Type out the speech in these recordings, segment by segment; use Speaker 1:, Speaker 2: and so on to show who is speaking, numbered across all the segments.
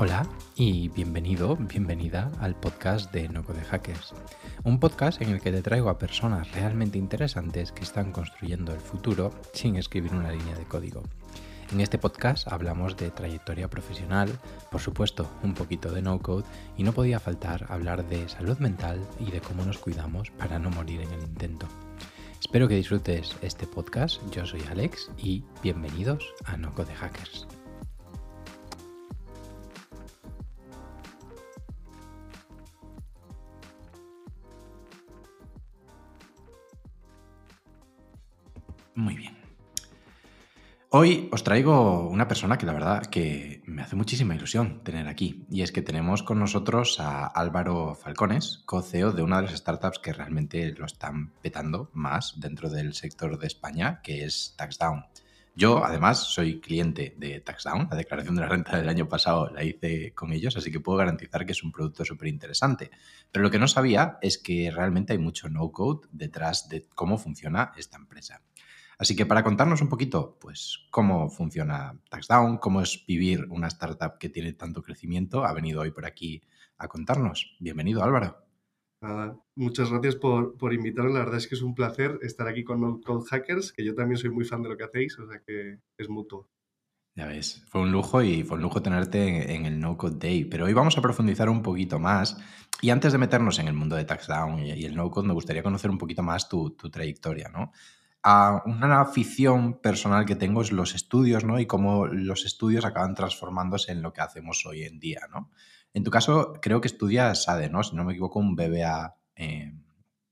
Speaker 1: Hola y bienvenido, bienvenida al podcast de No Code Hackers, un podcast en el que te traigo a personas realmente interesantes que están construyendo el futuro sin escribir una línea de código. En este podcast hablamos de trayectoria profesional, por supuesto un poquito de no code y no podía faltar hablar de salud mental y de cómo nos cuidamos para no morir en el intento. Espero que disfrutes este podcast, yo soy Alex y bienvenidos a No Code Hackers. Hoy os traigo una persona que la verdad que me hace muchísima ilusión tener aquí. Y es que tenemos con nosotros a Álvaro Falcones, co-CEO de una de las startups que realmente lo están petando más dentro del sector de España, que es TaxDown. Yo, además, soy cliente de TaxDown. La declaración de la renta del año pasado la hice con ellos, así que puedo garantizar que es un producto súper interesante. Pero lo que no sabía es que realmente hay mucho no-code detrás de cómo funciona esta empresa. Así que para contarnos un poquito, pues, cómo funciona TaxDown, cómo es vivir una startup que tiene tanto crecimiento, ha venido hoy por aquí a contarnos. Bienvenido, Álvaro.
Speaker 2: muchas gracias por, por invitarme. La verdad es que es un placer estar aquí con No Code Hackers, que yo también soy muy fan de lo que hacéis, o sea que es mutuo.
Speaker 1: Ya ves, fue un lujo y fue un lujo tenerte en, el No Code Day. Pero hoy vamos a profundizar un poquito más. Y antes de meternos en el mundo de TaxDown y, el No Code, me gustaría conocer un poquito más tu, tu trayectoria, ¿no? Una afición personal que tengo es los estudios, ¿no? Y cómo los estudios acaban transformándose en lo que hacemos hoy en día, ¿no? En tu caso, creo que estudias SADE, ¿no? Si no me equivoco, un BBA. Eh,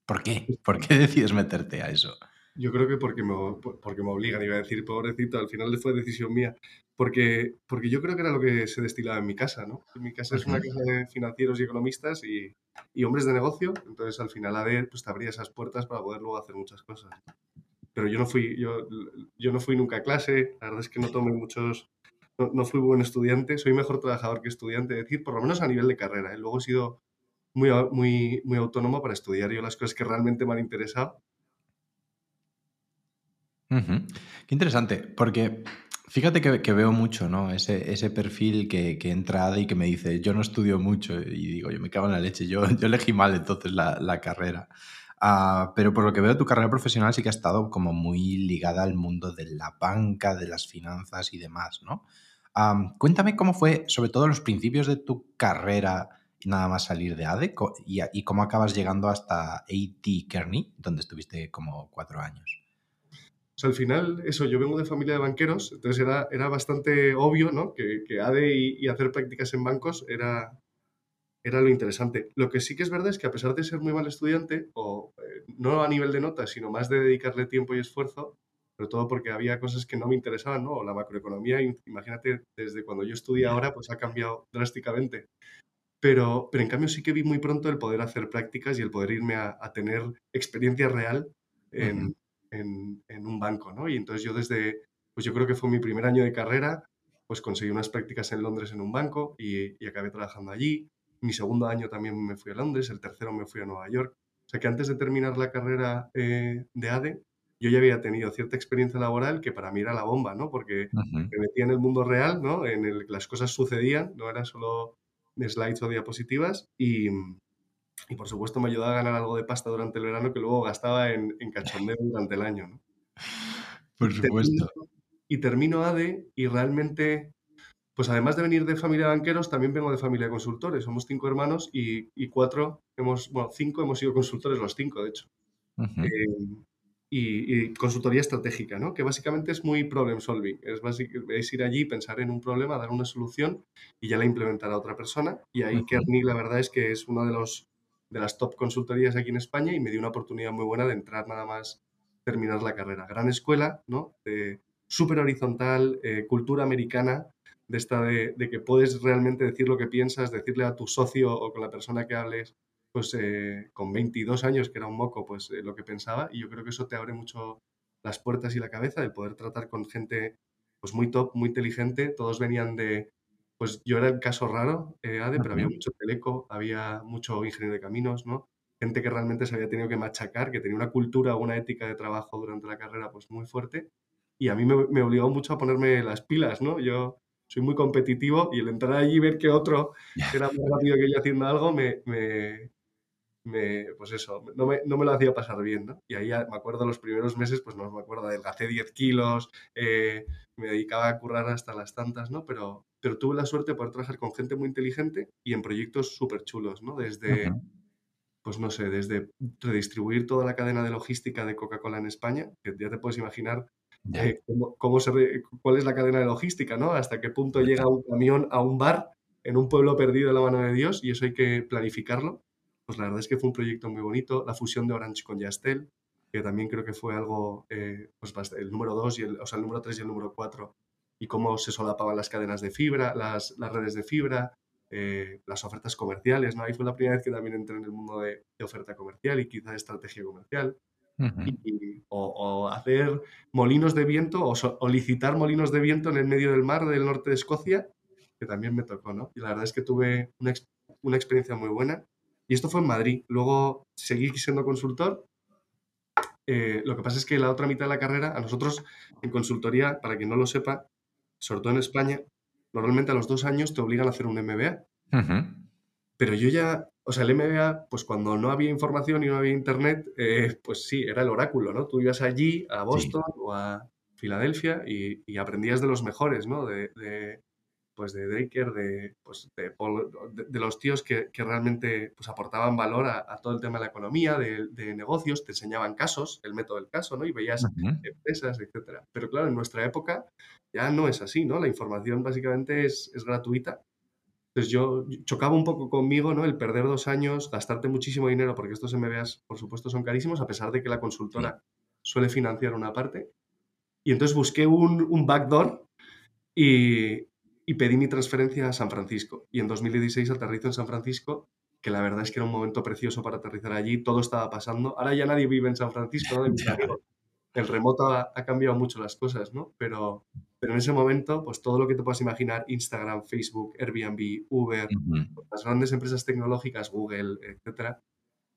Speaker 1: ¿Por qué? ¿Por qué decides meterte a eso?
Speaker 2: Yo creo que porque me, porque me obligan, iba a decir, pobrecito, al final fue decisión mía. Porque, porque yo creo que era lo que se destilaba en mi casa, ¿no? mi casa es una casa de financieros y economistas y, y hombres de negocio, entonces al final ADE pues, te abría esas puertas para poder luego hacer muchas cosas pero yo no fui, yo, yo no fui nunca a clase, la verdad es que no tomé muchos, no, fui buen estudiante, soy mejor trabajador que estudiante, es decir, por lo menos a nivel de carrera. ¿eh? Luego he sido muy, muy, muy autónomo para estudiar yo las cosas que realmente me han interesado.
Speaker 1: Qué interesante, porque fíjate que, veo mucho, ¿no? Ese, ese perfil que, que, entra y que me dice, yo no estudio mucho, y digo, yo me cago en la leche, yo, yo elegí mal entonces la, la carrera. Ah, pero por lo que veo, tu carrera profesional sí que ha estado como muy ligada al mundo de la banca, de las finanzas y demás, ¿no? cuéntame cómo fue, sobre todo, los principios de tu carrera nada más salir de ADE y, cómo acabas llegando hasta AT Kearney, donde estuviste como cuatro años.
Speaker 2: Al final, eso, yo vengo de familia de banqueros, entonces era, era bastante obvio, ¿no? Que ADE y, hacer prácticas en bancos era, era lo interesante. Lo que sí que es verdad es que a pesar de ser muy mal estudiante, o eh, no a nivel de notas, sino más de dedicarle tiempo y esfuerzo, sobre todo porque había cosas que no me interesaban, ¿no? La macroeconomía, imagínate, desde cuando yo estudié ahora, pues ha cambiado drásticamente. Pero, pero en cambio sí que vi muy pronto el poder hacer prácticas y el poder irme a, tener experiencia real en, un banco, ¿no? Y entonces yo desde, pues yo creo que fue mi primer año de carrera, pues conseguí unas prácticas en Londres en un banco y, y acabé trabajando allí. Mi segundo año también me fui a Londres, el tercero me fui a Nueva York. O sea que antes de terminar la carrera eh, de ADE, yo ya había tenido cierta experiencia laboral que para mí era la bomba, ¿no? Porque me metía en el mundo real, ¿no? En el que las cosas sucedían, no era solo slides o diapositivas y, y, por supuesto me ayudaba a ganar algo de pasta durante el verano que luego gastaba en, en cachondeo durante el año, ¿no?
Speaker 1: Por supuesto.
Speaker 2: y termino ADE y realmente pues además de venir de familia de banqueros, también vengo de familia de consultores. Somos cinco hermanos y, cuatro, hemos, bueno, cinco hemos sido consultores, los cinco, de hecho. Eh, y, consultoría estratégica, ¿no? Que básicamente es muy problem solving. Es, es ir allí, pensar en un problema, dar una solución y ya la implementar a otra persona. Y ahí Kearney, la verdad es que es una de, los, de las top consultorías aquí en España y me dio una oportunidad muy buena de entrar nada más terminar la carrera. Gran escuela, ¿no? súper horizontal, eh, cultura americana, de esta de, que puedes realmente decir lo que piensas, decirle a tu socio o con la persona que hables, pues eh, con 22 años, que era un moco, pues eh, lo que pensaba. Y yo creo que eso te abre mucho las puertas y la cabeza de poder tratar con gente pues muy top, muy inteligente. Todos venían de, pues yo era el caso raro, eh, ADE, pero había mucho teleco, había mucho ingeniero de caminos, ¿no? Gente que realmente se había tenido que machacar, que tenía una cultura una ética de trabajo durante la carrera pues muy fuerte. Y a mí me, me obligó mucho a ponerme las pilas, ¿no? Yo soy muy competitivo y el entrar allí y ver que otro era más rápido que yo haciendo algo me, me, me, pues eso, no me, no me, lo hacía pasar bien, ¿no? Y ahí me acuerdo los primeros meses, pues no me acuerdo, adelgacé 10 kilos, eh, me dedicaba a currar hasta las tantas, ¿no? Pero, pero tuve la suerte de poder trabajar con gente muy inteligente y en proyectos súper chulos, ¿no? Desde, pues no sé, desde redistribuir toda la cadena de logística de Coca-Cola en España, que ya te puedes imaginar eh, cómo, se cuál es la cadena de logística, ¿no? Hasta qué punto llega un camión a un bar en un pueblo perdido de la mano de Dios y eso hay que planificarlo pues la verdad es que fue un proyecto muy bonito. La fusión de Orange con Yastel, que también creo que fue algo, eh, pues el número 2, y el, o sea, el número 3 y el número 4, y cómo se solapaban las cadenas de fibra, las, las redes de fibra, eh, las ofertas comerciales, ¿no? Ahí fue la primera vez que también entré en el mundo de, oferta comercial y quizá de estrategia comercial. Y, o, hacer molinos de viento o, licitar molinos de viento en el medio del mar del norte de Escocia, que también me tocó, ¿no? Y la verdad es que tuve una, una experiencia muy buena y esto fue en Madrid. Luego seguí siendo consultor. Eh, lo que pasa es que la otra mitad de la carrera, a nosotros en consultoría, para quien no lo sepa, sobre todo en España, normalmente a los dos años te obligan a hacer un MBA. Pero yo ya, o sea, el MBA, pues cuando no había información y no había internet, eh, pues sí, era el oráculo, ¿no? Tú ibas allí, a Boston o a Filadelfia y, aprendías de los mejores, ¿no? de, pues de Draker, de, pues de, de, los tíos que, que, realmente pues aportaban valor a, todo el tema de la economía, de, negocios, te enseñaban casos, el método del caso, ¿no? Y veías empresas, etcétera. Pero claro, en nuestra época ya no es así, ¿no? La información básicamente es, es gratuita. Entonces yo chocaba un poco conmigo, ¿no? El perder dos años, gastarte muchísimo dinero, porque estos MBAs, por supuesto, son carísimos, a pesar de que la consultora suele financiar una parte. Y entonces busqué un, un backdoor y, y pedí mi transferencia a San Francisco. Y en 2016 aterrizo en San Francisco, que la verdad es que era un momento precioso para aterrizar allí, todo estaba pasando. Ahora ya nadie vive en San Francisco, ¿no? El remoto ha, cambiado mucho las cosas, ¿no? Pero, pero en ese momento, pues todo lo que te puedas imaginar, Instagram, Facebook, Airbnb, Uber, las grandes empresas tecnológicas, Google, etcétera,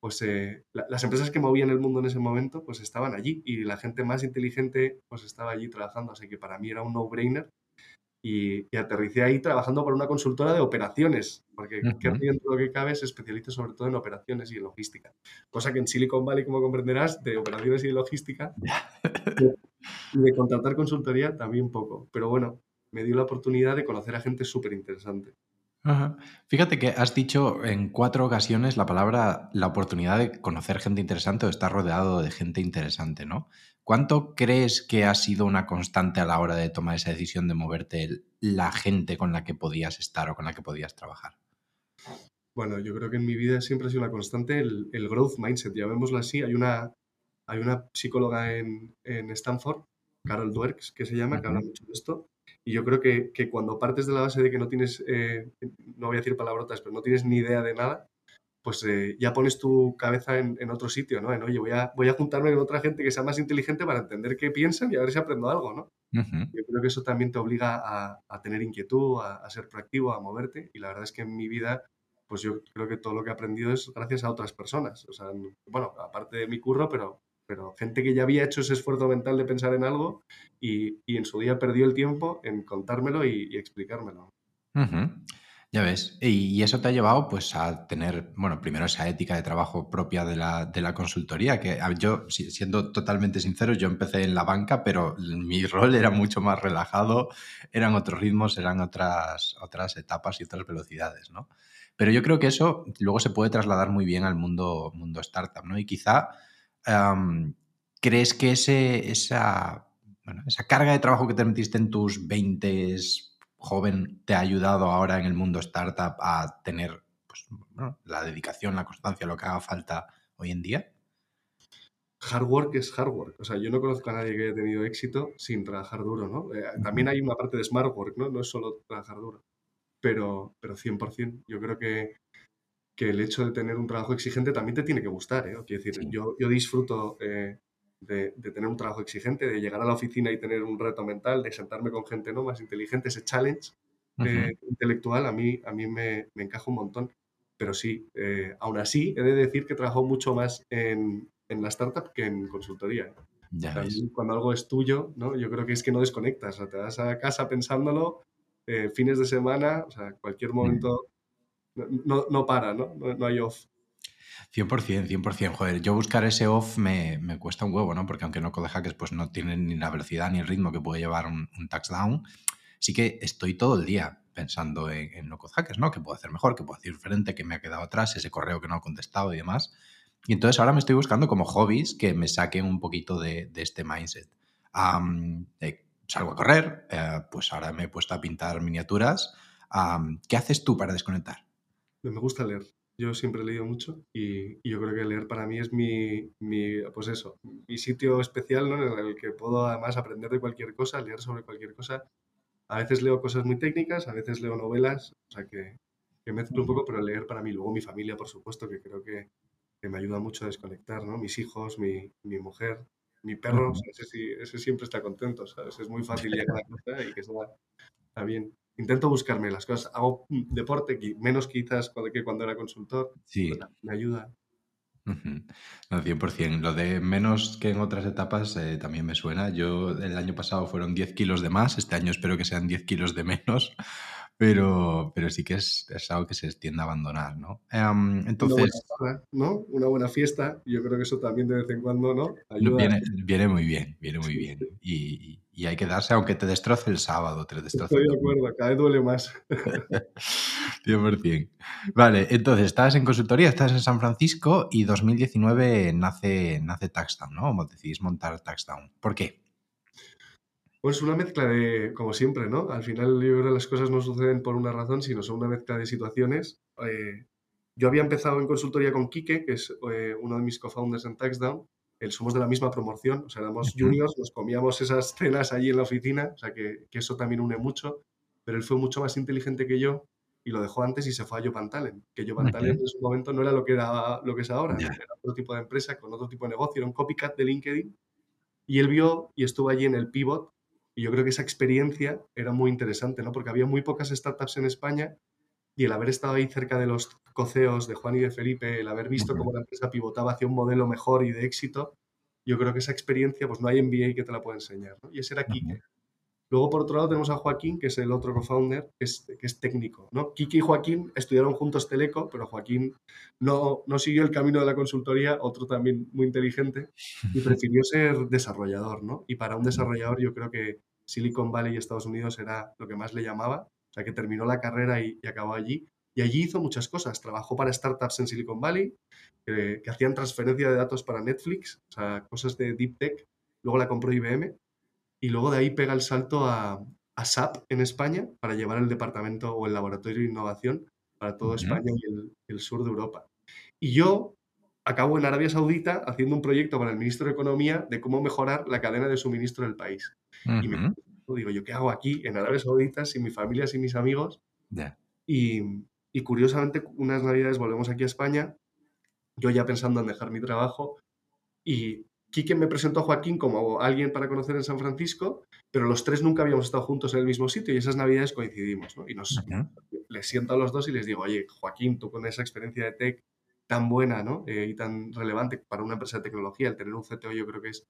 Speaker 2: pues eh, las empresas que movían el mundo en ese momento, pues estaban allí y la gente más inteligente, pues estaba allí trabajando. Así que para mí era un no-brainer y, aterricé ahí trabajando por una consultora de operaciones, porque uh lo que cabe se especializa sobre todo en operaciones y en logística. Cosa que en Silicon Valley, como comprenderás, de operaciones y de logística, y de contratar consultoría también poco. Pero bueno, me dio la oportunidad de conocer a gente súper interesante.
Speaker 1: Fíjate que has dicho en cuatro ocasiones la palabra la oportunidad de conocer gente interesante o estar rodeado de gente interesante, ¿no? ¿Cuánto crees que ha sido una constante a la hora de tomar esa decisión de moverte la gente con la que podías estar o con la que podías trabajar?
Speaker 2: Bueno, yo creo que en mi vida siempre ha sido una constante el, growth mindset, llamémoslo así. Hay una, hay una psicóloga en, Stanford, Carol Dweck, que se llama, que habla mucho de esto. Y yo creo que, cuando partes de la base de que no tienes, eh, no voy a decir palabrotas, pero no tienes ni idea de nada, pues eh, ya pones tu cabeza en, otro sitio, ¿no? En, oye, voy a, voy a juntarme con otra gente que sea más inteligente para entender qué piensan y a ver si aprendo algo, ¿no? Yo creo que eso también te obliga a, tener inquietud, a, ser proactivo, a moverte. Y la verdad es que en mi vida, pues yo creo que todo lo que he aprendido es gracias a otras personas. O sea, bueno, aparte de mi curro, pero, pero gente que ya había hecho ese esfuerzo mental de pensar en algo y, en su día perdió el tiempo en contármelo y, explicármelo.
Speaker 1: Ya ves, y eso te ha llevado pues a tener, bueno, primero esa ética de trabajo propia de la, de la consultoría, que yo, siendo totalmente sincero, yo empecé en la banca, pero mi rol era mucho más relajado, eran otros ritmos, eran otras, otras etapas y otras velocidades, ¿no? Pero yo creo que eso luego se puede trasladar muy bien al mundo, mundo startup, ¿no? Y quizá crees que ese, esa, esa carga de trabajo que te metiste en tus 20 joven te ha ayudado ahora en el mundo startup a tener pues, la dedicación, la constancia, lo que haga falta hoy en día?
Speaker 2: Hard work es hard work. O sea, yo no conozco a nadie que haya tenido éxito sin trabajar duro, ¿no? Eh, también hay una parte de smart work, ¿no? No es solo trabajar duro. Pero, pero 100%. Yo creo que, que el hecho de tener un trabajo exigente también te tiene que gustar, ¿eh? Quiero decir, yo, yo disfruto eh, de, tener un trabajo exigente, de llegar a la oficina y tener un reto mental, de sentarme con gente ¿no? más inteligente, ese challenge eh, intelectual a mí, a mí me, me, encaja un montón. Pero sí, eh, aún así, he de decir que trabajo mucho más en, en la startup que en consultoría. cuando algo es tuyo, ¿no? yo creo que es que no desconectas, o te vas a casa pensándolo, fines de semana, o sea, cualquier momento no, no para, ¿no? ¿no? Hay off.
Speaker 1: 100%, 100%. Joder, yo buscar ese off me, me, cuesta un huevo, ¿no? Porque aunque no code hackers pues no tienen ni la velocidad ni el ritmo que puede llevar un, un touchdown, sí que estoy todo el día pensando en, en no code hackers, ¿no? Que puedo hacer mejor, que puedo hacer diferente, que me ha quedado atrás, ese correo que no he contestado y demás. Y entonces ahora me estoy buscando como hobbies que me saquen un poquito de, de este mindset. Eh, salgo a correr, eh, pues ahora me he puesto a pintar miniaturas. ¿Qué haces tú para desconectar?
Speaker 2: Me gusta leer. Yo siempre he leído mucho y, y yo creo que leer para mí es mi, mi, pues eso, mi sitio especial ¿no? en el que puedo además aprender de cualquier cosa, leer sobre cualquier cosa. A veces leo cosas muy técnicas, a veces leo novelas, o sea que, que mezclo un poco, pero leer para mí, luego mi familia, por supuesto, que creo que, que me ayuda mucho a desconectar, ¿no? Mis hijos, mi, mi mujer, mi perro, ese, ese, siempre está contento, ¿sabes? Es muy fácil llegar a casa y que está, está bien intento buscarme las cosas. Hago deporte, menos quizás que cuando era consultor.
Speaker 1: Sí.
Speaker 2: Me ayuda.
Speaker 1: No, 100%. Lo de menos que en otras etapas eh, también me suena. Yo el año pasado fueron 10 kilos de más, este año espero que sean 10 kilos de menos, pero, pero sí que es, es algo que se extiende a abandonar, ¿no? Um, entonces...
Speaker 2: Una buena, ¿no? Una buena fiesta, yo creo que eso también de vez en cuando, ¿no?
Speaker 1: Ayuda. Viene, viene muy bien, viene muy bien. Y, y, hay que darse, aunque te destroce el sábado, te destroce.
Speaker 2: Estoy de acuerdo, cada vez duele más.
Speaker 1: 100%. Vale, entonces, estás en consultoría, estás en San Francisco y 2019 nace, nace Taxdown, ¿no? Como decidís montar Taxdown. ¿Por qué?
Speaker 2: Pues una mezcla de, como siempre, ¿no? Al final yo creo que las cosas no suceden por una razón, sino son una mezcla de situaciones. Eh, yo había empezado en consultoría con Quique, que es eh, uno de mis co-founders en Taxdown. Él somos de la misma promoción, o sea, éramos juniors, nos comíamos esas cenas allí en la oficina, o sea, que, que, eso también une mucho. Pero él fue mucho más inteligente que yo y lo dejó antes y se fue a Jopan Talent. Que Jopan Talent en su momento no era lo que, era, lo que es ahora, era otro tipo de empresa, con otro tipo de negocio, era un copycat de LinkedIn. Y él vio y estuvo allí en el pivot y yo creo que esa experiencia era muy interesante, ¿no? Porque había muy pocas startups en España y el haber estado ahí cerca de los coceos de Juan y de Felipe, el haber visto cómo la empresa pivotaba hacia un modelo mejor y de éxito, yo creo que esa experiencia, pues no hay MBA que te la pueda enseñar, ¿no? Y ese era -huh. Luego, por otro lado, tenemos a Joaquín, que es el otro co-founder, que es, que es técnico, ¿no? Kike y Joaquín estudiaron juntos Teleco, pero Joaquín no, no siguió el camino de la consultoría, otro también muy inteligente, y prefirió ser desarrollador, ¿no? Y para un desarrollador yo creo que Silicon Valley y Estados Unidos era lo que más le llamaba, o sea, que terminó la carrera y, y acabó allí. Y allí hizo muchas cosas. Trabajó para startups en Silicon Valley, que, que hacían transferencia de datos para Netflix, o sea, cosas de Deep Tech. Luego la compró IBM y luego de ahí pega el salto a, a SAP en España para llevar el departamento o el laboratorio de innovación para -huh. España y el, el sur de Europa. Y yo acabo en Arabia Saudita haciendo un proyecto para el ministro de Economía de cómo mejorar la cadena de suministro del país. Uh -huh. Y me digo, ¿yo qué hago aquí en Arabia Saudita sin mi familia, sin mis amigos?
Speaker 1: Yeah.
Speaker 2: Y, y, curiosamente, unas navidades volvemos aquí a España, yo ya pensando en dejar mi trabajo, y Quique me presentó a Joaquín como alguien para conocer en San Francisco, pero los tres nunca habíamos estado juntos en el mismo sitio y esas navidades coincidimos, ¿no? Y nos, uh -huh. les siento a los dos y les digo, oye, Joaquín, tú con esa experiencia de tech tan buena ¿no? Eh, y tan relevante para una empresa de tecnología, el tener un CTO yo creo que es,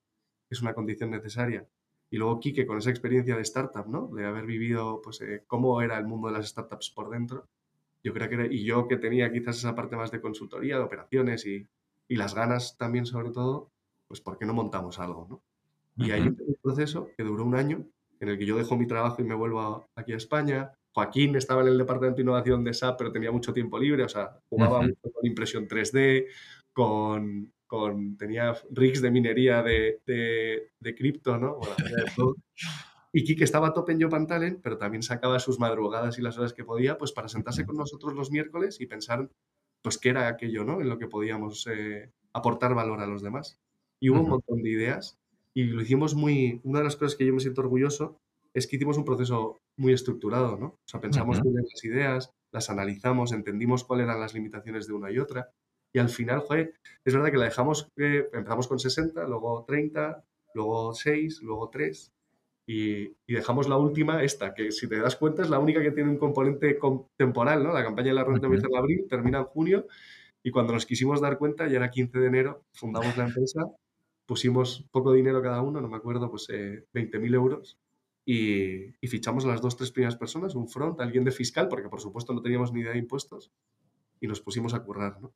Speaker 2: es una condición necesaria. Y luego Quique con esa experiencia de startup, ¿no? De haber vivido, pues, eh, cómo era el mundo de las startups por dentro. Yo creo que era, y yo que tenía quizás esa parte más de consultoría, de operaciones y, y las ganas también sobre todo, pues, ¿por qué no montamos algo, no? Y ahí un proceso que duró un año en el que yo dejo mi trabajo y me vuelvo a, aquí a España. Joaquín estaba en el departamento de innovación de SAP, pero tenía mucho tiempo libre, o sea, jugaba mucho con impresión 3D, con, con, tenía rigs de minería de, de, de cripto, ¿no? Bueno, y Kike estaba a tope en Jopan Talent, pero también sacaba sus madrugadas y las horas que podía, pues para sentarse con nosotros los miércoles y pensar, pues, qué era aquello, ¿no? En lo que podíamos eh, aportar valor a los demás. Y hubo uh -huh. un montón de ideas y lo hicimos muy... Una de las cosas que yo me siento orgulloso es que hicimos un proceso muy estructurado, ¿no? O sea, pensamos uh -huh. bien las ideas, las analizamos, entendimos cuáles eran las limitaciones de una y otra y al final, joder, es verdad que la dejamos, eh, empezamos con 60, luego 30, luego 6, luego 3 y, y, dejamos la última, esta, que si te das cuenta es la única que tiene un componente temporal, ¿no? La campaña de la -huh. empieza en abril, termina en junio y cuando nos quisimos dar cuenta, ya era 15 de enero, fundamos la empresa, pusimos poco dinero cada uno, no me acuerdo, pues eh, 20.000 euros y, fichamos a las dos, tres primeras personas, un front, alguien de fiscal, porque por supuesto no teníamos ni idea de impuestos, y nos pusimos a currar, ¿no?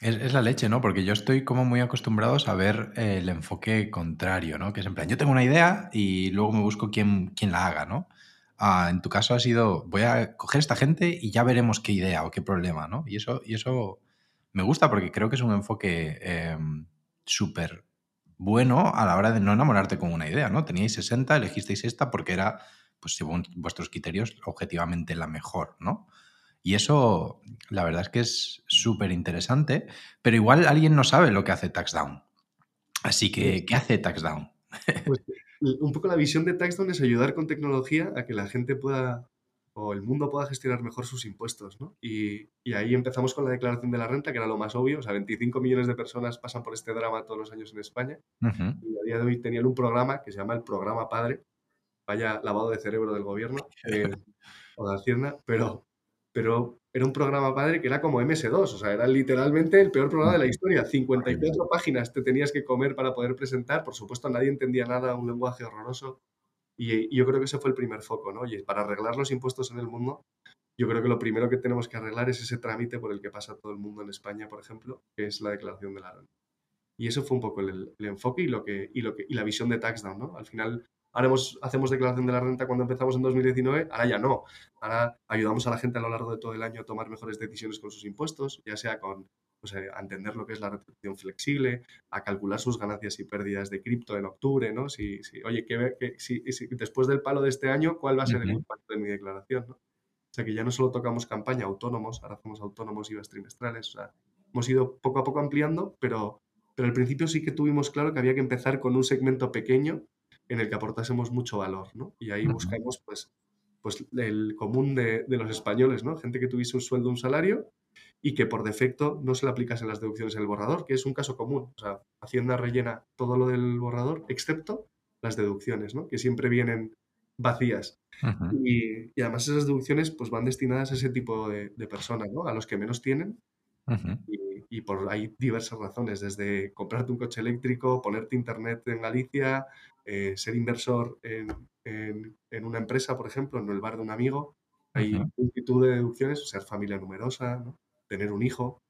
Speaker 1: Es, la leche, ¿no? Porque yo estoy como muy acostumbrado a ver eh, el enfoque contrario, ¿no? Que es en plan, yo tengo una idea y luego me busco quién, quién la haga, ¿no? Ah, en tu caso ha sido, voy a coger esta gente y ya veremos qué idea o qué problema, ¿no? Y eso, y eso me gusta porque creo que es un enfoque em, súper bueno a la hora de no enamorarte con una idea, ¿no? Teníais 60, elegisteis esta porque era, pues según vuestros criterios, objetivamente la mejor, ¿no? Y eso, la verdad es que es súper interesante, pero igual alguien no sabe lo que hace TaxDown. Así que, ¿qué hace TaxDown?
Speaker 2: Pues un poco la visión de TaxDown es ayudar con tecnología a que la gente pueda o el mundo pueda gestionar mejor sus impuestos, ¿no? Y, ahí empezamos con la declaración de la renta, que era lo más obvio. O sea, 25 millones de personas pasan por este drama todos los años en España. Y a día de hoy tenían un programa que se llama el Programa Padre. Vaya lavado de cerebro del gobierno eh, o de Hacienda, pero, pero era un programa padre que era como MS2, o sea, era literalmente el peor programa de la historia. 54 páginas te tenías que comer para poder presentar. Por supuesto, nadie entendía nada, un lenguaje horroroso. Y, yo creo que ese fue el primer foco, ¿no? Y para arreglar los impuestos en el mundo, yo creo que lo primero que tenemos que arreglar es ese trámite por el que pasa todo el mundo en España, por ejemplo, que es la declaración de la renta. Y eso fue un poco el, enfoque y, lo que, y, lo que, y la visión de TaxDown, ¿no? Al final, ahora hacemos declaración de la renta cuando empezamos en 2019, ahora ya no. Ahora ayudamos a la gente a lo largo de todo el año a tomar mejores decisiones con sus impuestos, ya sea con pues, a entender lo que es la retribución flexible, a calcular sus ganancias y pérdidas de cripto en octubre, ¿no? Si, si oye, que, si, después del palo de este año, ¿cuál va a ser el impacto de mi declaración? ¿no? O sea, que ya no solo tocamos campaña autónomos, ahora hacemos autónomos IVA trimestrales, o sea, hemos ido poco a poco ampliando, pero, pero al principio sí que tuvimos claro que había que empezar con un segmento pequeño en el que aportásemos mucho valor, ¿no? Y ahí buscamos, pues, pues el común de, de, los españoles, ¿no? Gente que tuviese un sueldo, un salario y que por defecto no se le aplicasen las deducciones en el borrador, que es un caso común. O sea, Hacienda rellena todo lo del borrador, excepto las deducciones, ¿no? que siempre vienen vacías. y, además esas deducciones pues, van destinadas a ese tipo de, personas, ¿no? a los que menos tienen. y, por hay diversas razones, desde comprarte un coche eléctrico, ponerte internet en Galicia, eh, ser inversor en, en, una empresa, por ejemplo, en el bar de un amigo. Hay multitud de deducciones, ser familia numerosa, ¿no? tener un hijo,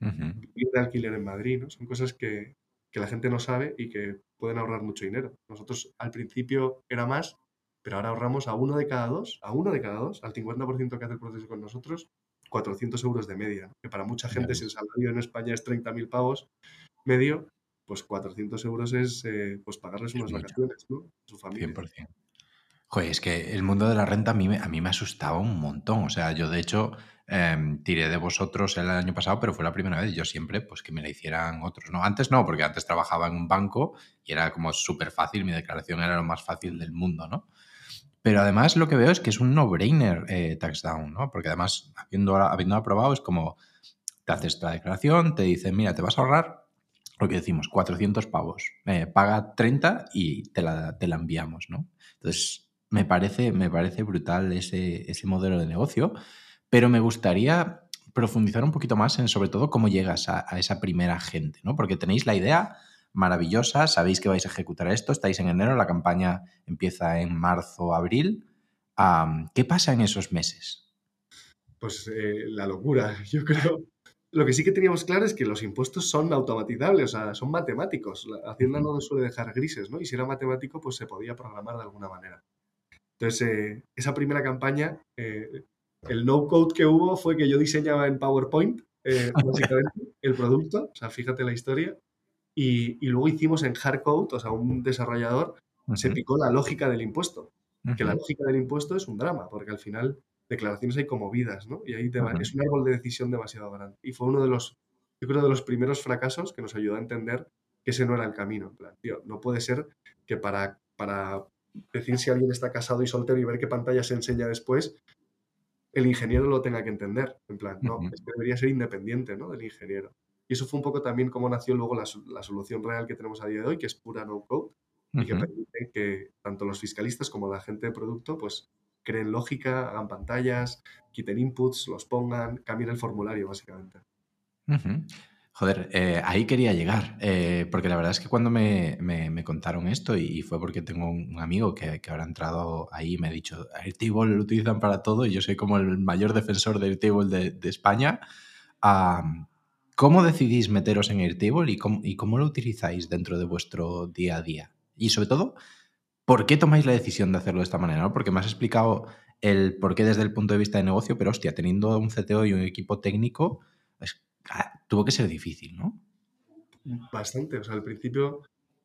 Speaker 2: vivir de alquiler en Madrid, ¿no? Son cosas que, la gente no sabe y que pueden ahorrar mucho dinero. Nosotros al principio era más, pero ahora ahorramos a uno de cada dos, a uno de cada dos, al 50% que hace el proceso con nosotros, 400 euros de media. Que para mucha gente, si el salario en España es 30.000 pavos medio, pues 400 euros es eh, pues pagarles unas vacaciones, ¿no? A su familia. 100%.
Speaker 1: Joder, es que el mundo de la renta a mí, a mí me asustaba un montón. O sea, yo de hecho Em, tiré de vosotros el año pasado, pero fue la primera vez. Yo siempre, pues que me la hicieran otros. No, antes no, porque antes trabajaba en un banco y era como súper fácil, mi declaración era lo más fácil del mundo, ¿no? Pero además lo que veo es que es un no-brainer eh, tax down, ¿no? Porque además, habiendo, habiendo aprobado, es como te haces la declaración, te dicen, mira, te vas a ahorrar lo que decimos, 400 pavos, eh, paga 30 y te la, te la enviamos, ¿no? Entonces, me parece, me parece brutal ese, ese modelo de negocio pero me gustaría profundizar un poquito más en sobre todo cómo llegas a, esa primera gente, ¿no? Porque tenéis la idea maravillosa, sabéis que vais a ejecutar esto, estáis en enero, la campaña empieza en marzo, abril. ¿Qué pasa en esos meses?
Speaker 2: Pues eh, la locura, yo creo. Lo que sí que teníamos claro es que los impuestos son automatizables, o sea, son matemáticos. La Hacienda no suele dejar grises, ¿no? Y si era matemático, pues se podía programar de alguna manera. Entonces, eh, esa primera campaña eh, el no-code que hubo fue que yo diseñaba en PowerPoint, eh, básicamente, el producto, o sea, fíjate la historia, y, luego hicimos en hardcode, o sea, un desarrollador se picó la lógica del impuesto, que la lógica del impuesto es un drama, porque al final declaraciones hay como vidas, ¿no? Y ahí te es un árbol de decisión demasiado grande. Y fue uno de los, yo creo, de los primeros fracasos que nos ayudó a entender que ese no era el camino. En plan, tío, no puede ser que para, para decir si alguien está casado y soltero y ver qué pantalla se enseña después, el ingeniero lo tenga que entender. En plan, no, es que debería ser independiente ¿no? del ingeniero. Y eso fue un poco también como nació luego la, solución real que tenemos a día de hoy, que es pura no-code, y que permite que tanto los fiscalistas como la gente de producto, pues creen lógica, hagan pantallas, quiten inputs, los pongan, cambien el formulario, básicamente.
Speaker 1: Joder, eh, ahí quería llegar, eh, porque la verdad es que cuando me, me- me contaron esto, y fue porque tengo un amigo que, que habrá entrado ahí y me ha dicho, Airtable lo utilizan para todo, y yo soy como el mayor defensor de Airtable de, España. ¿Cómo decidís meteros en Airtable y cómo, y cómo lo utilizáis dentro de vuestro día a día? Y sobre todo, ¿por qué tomáis la decisión de hacerlo de esta manera? ¿no? Porque me has explicado el por qué desde el punto de vista de negocio, pero hostia, teniendo un CTO y un equipo técnico, ah, tuvo que ser difícil, ¿no?
Speaker 2: Bastante. O sea, al principio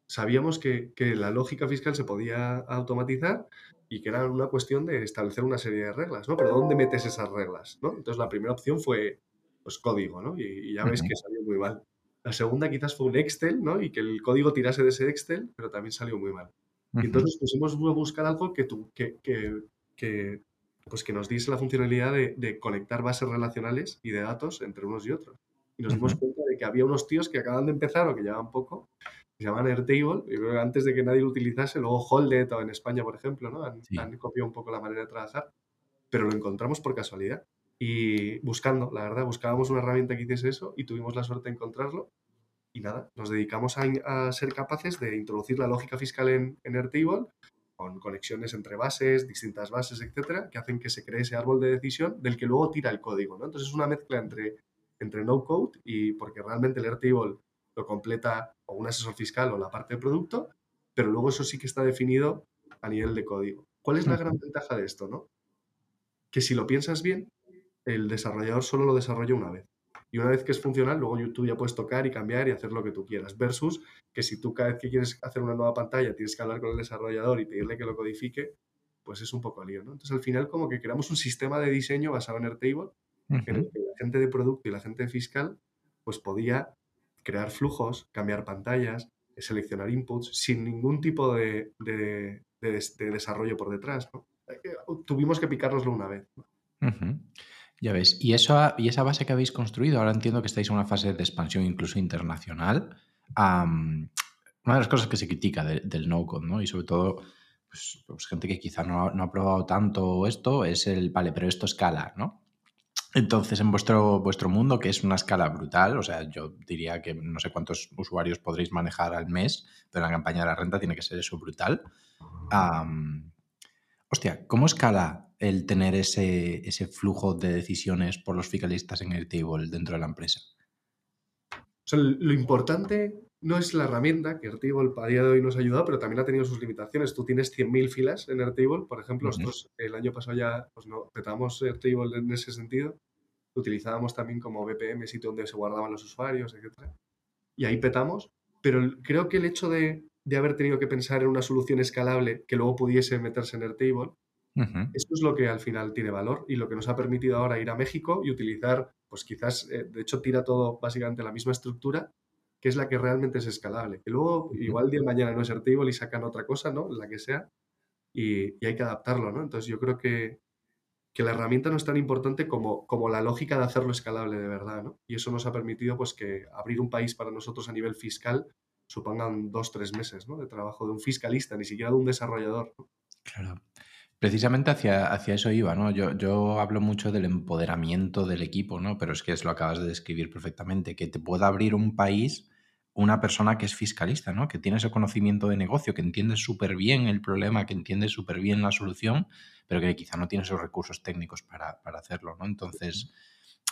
Speaker 2: sabíamos que, que la lógica fiscal se podía automatizar y que era una cuestión de establecer una serie de reglas, ¿no? Pero ¿dónde metes esas reglas? ¿no? Entonces la primera opción fue pues código, ¿no? Y, y ya
Speaker 1: Ujú,
Speaker 2: que salió muy mal. La segunda quizás fue un Excel, ¿no? Y que el código tirase de ese Excel, pero también salió muy mal. Y entonces nos pusimos a buscar algo que, tu- que, que, que, pues que nos diese la funcionalidad de, de conectar bases relacionales y de datos entre unos y otros. Y nos dimos cuenta de que había unos tíos que acaban de empezar o que llevaban poco, que se llaman Airtable, y creo que antes de que nadie lo utilizase, luego Holded o en España, por ejemplo, ¿no? Han,
Speaker 1: Sí.
Speaker 2: han copiado un poco la manera de trabajar, pero lo encontramos por casualidad. Y buscando, la verdad, buscábamos una herramienta que hiciese eso y tuvimos la suerte de encontrarlo y nada, nos dedicamos a, ser capaces de introducir la lógica fiscal en, en Airtable con conexiones entre bases, distintas bases, etcétera, que hacen que se cree ese árbol de decisión del que luego tira el código, ¿no? Entonces es una mezcla entre, entre no code y porque realmente el Airtable lo completa o un asesor fiscal o la parte de producto, pero luego eso sí que está definido a nivel de código. ¿Cuál es la gran ventaja de esto, no? Que si lo piensas bien, el desarrollador solo lo desarrolla una vez. Y una vez que es funcional, luego tú ya puedes tocar y cambiar y hacer lo que tú quieras. Versus que si tú cada vez que quieres hacer una nueva pantalla tienes que hablar con el desarrollador y pedirle que lo codifique, pues es un poco lío, ¿no? Entonces al final como que creamos un sistema de diseño basado en Airtable en
Speaker 1: ujú,
Speaker 2: el que la gente de producto y la gente fiscal pues podía crear flujos, cambiar pantallas, seleccionar inputs sin ningún tipo de, de- de des- de desarrollo por detrás, ¿no? Eh, eh, Tuvimos que picárnoslo una vez.
Speaker 1: Ya ves. Y, eso, y esa base que habéis construido, ahora entiendo que estáis en una fase de expansión incluso internacional. una de las cosas que se critica de- del no-code, ¿no? Y sobre todo, pues, pues gente que quizá no, ha- no ha probado tanto esto, es el, vale, pero esto escala, ¿no? Entonces, en vuestro, vuestro mundo, que es una escala brutal, o sea, yo diría que no sé cuántos usuarios podréis manejar al mes, pero la campaña de la renta tiene que ser eso brutal. Hostia, ¿cómo escala el tener ese, ese flujo de decisiones por los fiscalistas en Airtable dentro de la empresa?
Speaker 2: O sea, lo importante no es la herramienta, que Airtable a día de hoy nos ha ayudado, pero también ha tenido sus limitaciones. Tú tienes 100.000 filas en Airtable, por ejemplo, nosotros el año pasado ya pues, no, petamos Airtable en ese sentido. Utilizábamos también como BPM, sitio donde se guardaban los usuarios, etc. Y ahí petamos, pero creo que el hecho de, de haber tenido que pensar en una solución escalable que luego pudiese meterse en Airtable eso es lo que al final tiene valor y lo que nos ha permitido ahora ir a México y utilizar, pues quizás, eh, de hecho, tira todo básicamente la misma estructura, que es la que realmente es escalable. Que luego, igual día de mañana no es Airtable y sacan otra cosa, ¿no? La que sea, y, y hay que adaptarlo, ¿no? Entonces yo creo que, que la herramienta no es tan importante como, como la lógica de hacerlo escalable de verdad, ¿no? Y eso nos ha permitido, pues, que abrir un país para nosotros a nivel fiscal supongan dos, tres meses, ¿no? De trabajo de un fiscalista, ni siquiera de un desarrollador, ¿no?
Speaker 1: Claro. Precisamente hacia, hacia eso iba, ¿no? Yo, yo hablo mucho del empoderamiento del equipo, ¿no? Pero es que es lo acabas de describir perfectamente, que te pueda abrir un país una persona que es fiscalista, ¿no? Que tiene ese conocimiento de negocio, que entiende súper bien el problema, que entiende súper bien la solución, pero que quizá no tiene esos recursos técnicos para, para hacerlo, ¿no? Entonces,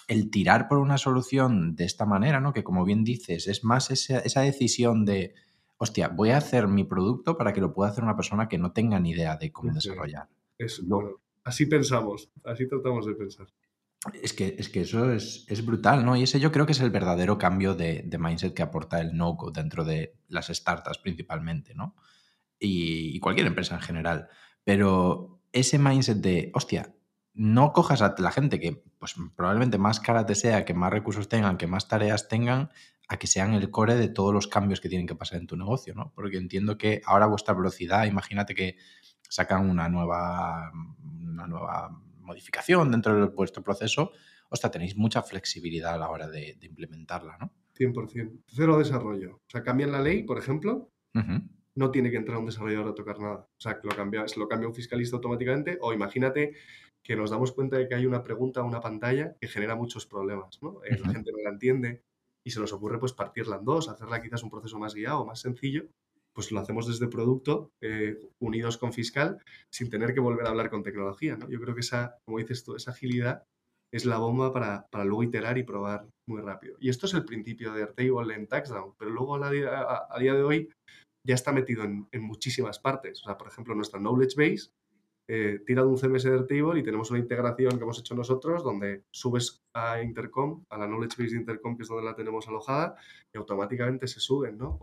Speaker 1: el tirar por una solución de esta manera, ¿no? Que como bien dices, es más esa, esa decisión de, hostia, voy a hacer mi producto para que lo pueda hacer una persona que no tenga ni idea de cómo desarrollar.
Speaker 2: Es,
Speaker 1: Lo-
Speaker 2: bueno, así pensamos, así tratamos de pensar.
Speaker 1: es que, es que eso es, es brutal, ¿no? Y ese yo creo que es el verdadero cambio de, de mindset que aporta el no-code dentro de las startups principalmente, ¿no? Y, y cualquier empresa en general. Pero ese mindset de, hostia, no cojas a la gente que pues, probablemente más cara te sea, que más recursos tengan, que más tareas tengan, a que sean el core de todos los cambios que tienen que pasar en tu negocio, ¿no? Porque entiendo que ahora vuestra velocidad, imagínate que sacan una nueva, una nueva modificación dentro de vuestro proceso, hostia, tenéis mucha flexibilidad a la hora de, de implementarla, ¿no?
Speaker 2: 100%. Cero desarrollo. O sea, cambian la ley, por ejemplo, no tiene que entrar un desarrollador a tocar nada. O sea, que lo cambia, se lo cambia un fiscalista automáticamente. O imagínate que nos damos cuenta de que hay una pregunta, una pantalla que genera muchos problemas, ¿no? Eh, la gente no la entiende. y se nos ocurre pues partirla en dos, hacerla quizás un proceso más guiado, más sencillo, pues lo hacemos desde producto, eh, unidos con fiscal, sin tener que volver a hablar con tecnología. ¿no? Yo creo que esa, como dices tú, esa agilidad es la bomba para, para, luego iterar y probar muy rápido. Y esto es el principio de Airtable en TaxDown, pero luego a, día, a, día de hoy ya está metido en, en, muchísimas partes. O sea, por ejemplo, nuestra Knowledge Base eh, tira de un CMS de Airtable y tenemos una integración que hemos hecho nosotros donde subes a Intercom, a la Knowledge Base de Intercom, que es donde la tenemos alojada, y automáticamente se suben, ¿no?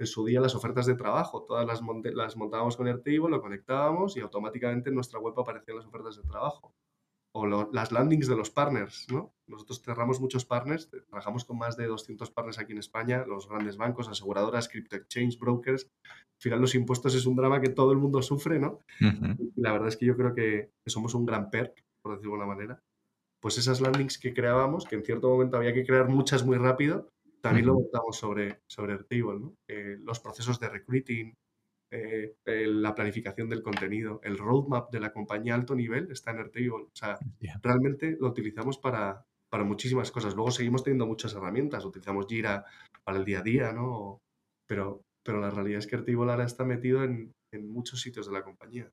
Speaker 2: En su día las ofertas de trabajo, todas las, las montábamos con Airtable, lo conectábamos y automáticamente en nuestra web aparecían las ofertas de trabajo o las landings de los partners, ¿no? Nosotros cerramos muchos partners, trabajamos con más de 200 partners aquí en España, los grandes bancos, aseguradoras, crypto exchange, brokers. Al final los impuestos es un drama que todo el mundo sufre, ¿no? Y la verdad es que yo creo que, somos un gran perk, por decirlo de alguna manera. Pues esas landings que creábamos, que en cierto momento había que crear muchas muy rápido, también lo montamos sobre, sobre Airtable, ¿no? Eh, los procesos de recruiting, eh, la planificación del contenido, el roadmap de la compañía alto nivel está en Airtable. O sea, realmente lo utilizamos para, para muchísimas cosas. Luego seguimos teniendo muchas herramientas. Utilizamos Jira para el día a día, ¿no? Pero, pero la realidad es que Airtable ahora está metido en, en muchos sitios de la compañía.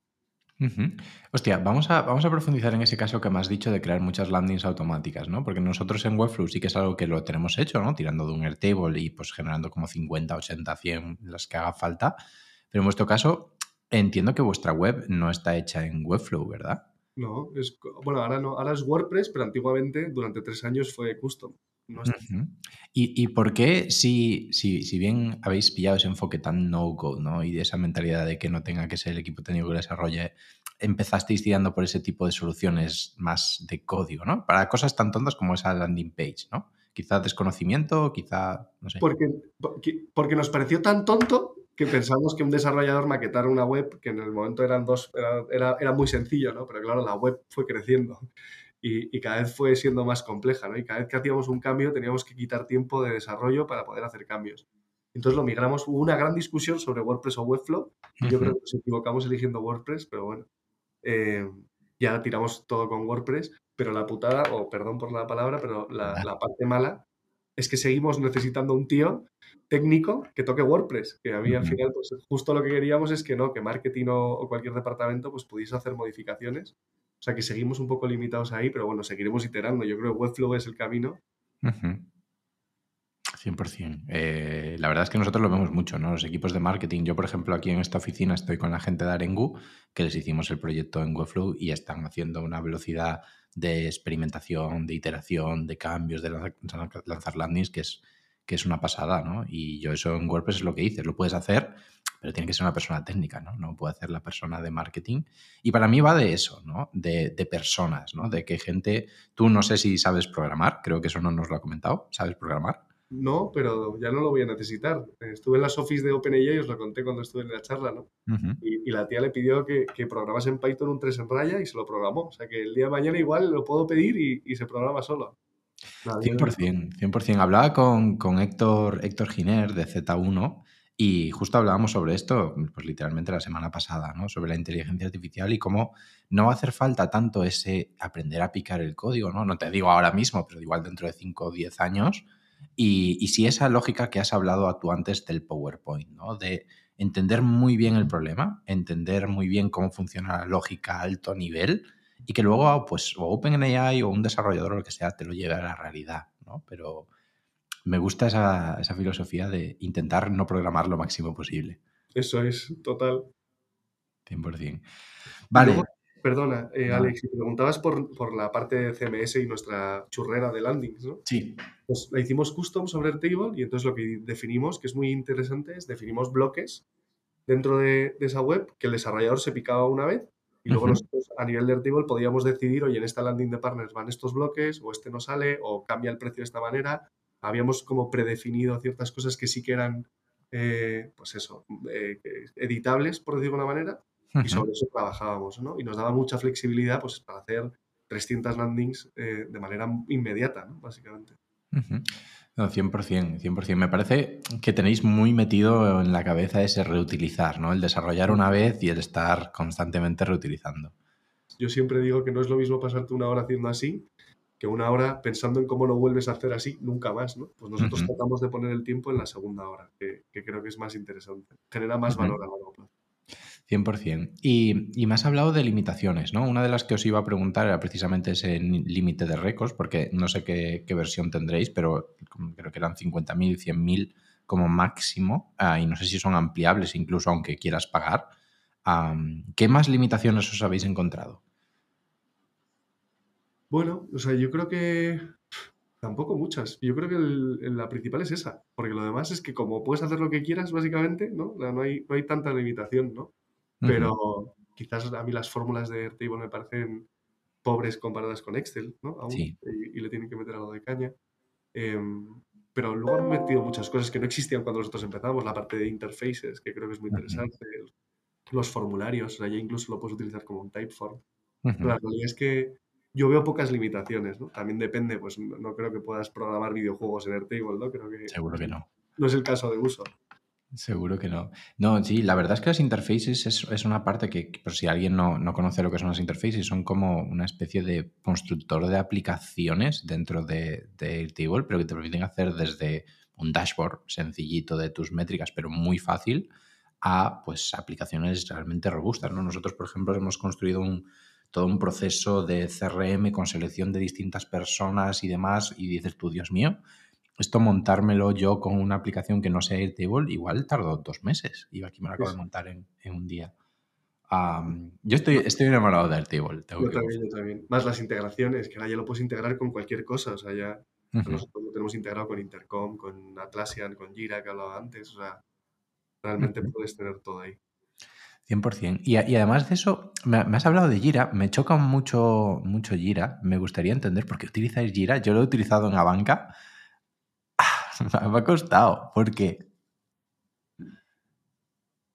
Speaker 1: Hostia, vamos a, vamos a profundizar en ese caso que me has dicho de crear muchas landings automáticas, ¿no? Porque nosotros en Webflow sí que es algo que lo tenemos hecho, ¿no? Tirando de un Airtable y pues generando como 50, 80, 100 las que haga falta. Pero en vuestro caso, entiendo que vuestra web no está hecha en Webflow, ¿verdad?
Speaker 2: No, es, bueno, ahora no, ahora es WordPress, pero antiguamente, durante tres años, fue custom.
Speaker 1: ¿Y, ¿Y, por qué, si, si, si, bien habéis pillado ese enfoque tan no-code ¿no? y de esa mentalidad de que no tenga que ser el equipo técnico que lo desarrolle, empezasteis tirando por ese tipo de soluciones más de código, ¿no? Para cosas tan tontas como esa landing page, ¿no? Quizá desconocimiento, quizá, no sé.
Speaker 2: Porque, porque nos pareció tan tonto que pensamos que un desarrollador maquetara una web, que en el momento eran dos, era, era, muy sencillo, ¿no? Pero claro, la web fue creciendo y, y, cada vez fue siendo más compleja, ¿no? Y cada vez que hacíamos un cambio teníamos que quitar tiempo de desarrollo para poder hacer cambios. Entonces lo migramos, hubo una gran discusión sobre WordPress o Webflow, y yo creo que nos equivocamos eligiendo WordPress, pero bueno, eh, ya tiramos todo con WordPress, pero la putada, o perdón por la palabra, pero la, la parte mala es que seguimos necesitando un tío técnico que toque WordPress, que a mí al final pues justo lo que queríamos es que no, que marketing o, cualquier departamento pues pudiese hacer modificaciones. O sea que seguimos un poco limitados ahí, pero bueno, seguiremos iterando. Yo creo que Webflow es el camino.
Speaker 1: 100%. Eh, la verdad es que nosotros lo vemos mucho, ¿no? Los equipos de marketing. Yo, por ejemplo, aquí en esta oficina estoy con la gente de Arengu, que les hicimos el proyecto en Webflow y están haciendo una velocidad de experimentación, de iteración, de cambios, de lanzar, landings, que es, que es una pasada, ¿no? Y yo eso en WordPress es lo que dices, lo puedes hacer, pero tiene que ser una persona técnica, ¿no? No puede hacer la persona de marketing. Y para mí va de eso, ¿no? De, de, personas, ¿no? De que gente, tú no sé si sabes programar, creo que eso no nos lo ha comentado, ¿sabes programar?
Speaker 2: No, pero ya no lo voy a necesitar. Estuve en las office de OpenAI y os lo conté cuando estuve en la charla, ¿no? y, la tía le pidió que, que programase en Python un 3 en raya y se lo programó. O sea que el día de mañana igual lo puedo pedir y, se programa solo.
Speaker 1: 100%, 100%. Hablaba con, con, Héctor, Héctor Giner de Z1 y justo hablábamos sobre esto, pues literalmente la semana pasada, ¿no? Sobre la inteligencia artificial y cómo no va a hacer falta tanto ese aprender a picar el código, ¿no? No te digo ahora mismo, pero igual dentro de 5 o 10 años y, si esa lógica que has hablado tú antes del PowerPoint, ¿no? De entender muy bien el problema, entender muy bien cómo funciona la lógica a alto nivel y que luego, pues, o OpenAI o un desarrollador o lo que sea te lo lleve a la realidad, ¿no? Pero me gusta esa, esa filosofía de intentar no programar lo máximo posible.
Speaker 2: Eso es, total.
Speaker 1: 100%. Vale.
Speaker 2: Perdona, eh, Alex, si te preguntabas por, por, la parte de CMS y nuestra churrera de landings, ¿no?
Speaker 1: Sí.
Speaker 2: Pues la hicimos custom sobre Airtable y entonces lo que definimos, que es muy interesante, es definimos bloques dentro de, de esa web que el desarrollador se picaba una vez y luego nosotros a nivel de Airtable podíamos decidir, oye, en esta landing de partners van estos bloques o este no sale o cambia el precio de esta manera. Habíamos como predefinido ciertas cosas que sí que eran, eh, pues eso, eh, editables, por decirlo de una manera y sobre eso trabajábamos, ¿no? Y nos daba mucha flexibilidad pues, para hacer 300 landings eh, de manera inmediata, ¿no? Básicamente.
Speaker 1: No, 100%, 100%. Me parece que tenéis muy metido en la cabeza ese reutilizar, ¿no? El desarrollar una vez y el estar constantemente reutilizando.
Speaker 2: Yo siempre digo que no es lo mismo pasarte una hora haciendo así que una hora pensando en cómo no vuelves a hacer así nunca más, ¿no? Pues nosotros tratamos de poner el tiempo en la segunda hora, que, creo que es más interesante, genera más valor a largo plazo.
Speaker 1: 100%. Y, y me has hablado de limitaciones, ¿no? Una de las que os iba a preguntar era precisamente ese límite de récords, porque no sé qué, versión tendréis, pero creo que eran 50.000, 100.000 como máximo, ah, y no sé si son ampliables incluso aunque quieras pagar. ¿Qué más limitaciones os habéis encontrado?
Speaker 2: Bueno, o sea, yo creo que tampoco muchas. Yo creo que la principal es esa, porque lo demás es que como puedes hacer lo que quieras, básicamente, ¿no? No hay, no hay tanta limitación, ¿no? Pero quizás a mí las fórmulas de Airtable me parecen pobres comparadas con Excel, ¿no? y, le tienen que meter algo de caña. Em, pero luego han metido muchas cosas que no existían cuando nosotros empezamos, la parte de interfaces, que creo que es muy interesante, los formularios, o sea, ya incluso lo puedes utilizar como un typeform. la realidad es que yo veo pocas limitaciones, ¿no? También depende, pues no, creo que puedas programar videojuegos en Airtable, ¿no? Creo que
Speaker 1: Seguro que no.
Speaker 2: No es el caso de uso.
Speaker 1: Seguro que no. No, sí, la verdad es que las interfaces es, una parte que, por si alguien no, conoce lo que son las interfaces, son como una especie de constructor de aplicaciones dentro de, de Airtable, pero que te permiten hacer desde un dashboard sencillito de tus métricas, pero muy fácil, a pues aplicaciones realmente robustas. ¿no? Nosotros, por ejemplo, hemos construido un, todo un proceso de CRM con selección de distintas personas y demás, y dices tú, Dios mío, esto montármelo yo con una aplicación que no sea Airtable, igual tardó dos meses. Y aquí me lo acabo de montar en, un día. yo estoy, estoy enamorado de Airtable.
Speaker 2: yo también, yo también. Más las integraciones, que ahora ya lo puedes integrar con cualquier cosa. O sea, ya nosotros lo tenemos integrado con Intercom, con Atlassian, con Jira, que hablaba antes. O sea, realmente puedes tener todo ahí.
Speaker 1: 100%. Y, y, además de eso, me, has hablado de Jira, me choca mucho, mucho Jira. Me gustaría entender por qué utilizáis Jira. Yo lo he utilizado en la banca me ha costado. ¿Por qué?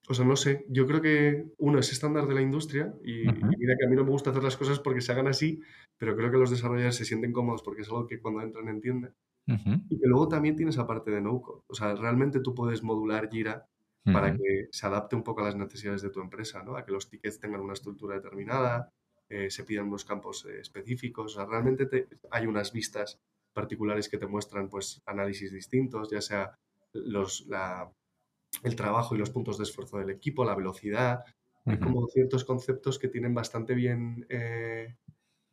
Speaker 2: O sea, no sé. Yo creo que uno es estándar de la industria y, mira que a mí no me gusta hacer las cosas porque se hagan así, pero creo que los desarrolladores se sienten cómodos porque es algo que cuando entran entienden. Y que luego también tienes esa parte de no-code. O sea, realmente tú puedes modular Jira para que se adapte un poco a las necesidades de tu empresa, ¿no? A que los tickets tengan una estructura determinada, eh, se pidan unos campos eh, específicos. O sea, realmente hay unas vistas particulares que te muestran pues análisis distintos, ya sea los, el trabajo y los puntos de esfuerzo del equipo, la velocidad, hay como ciertos conceptos que tienen bastante bien... Eh,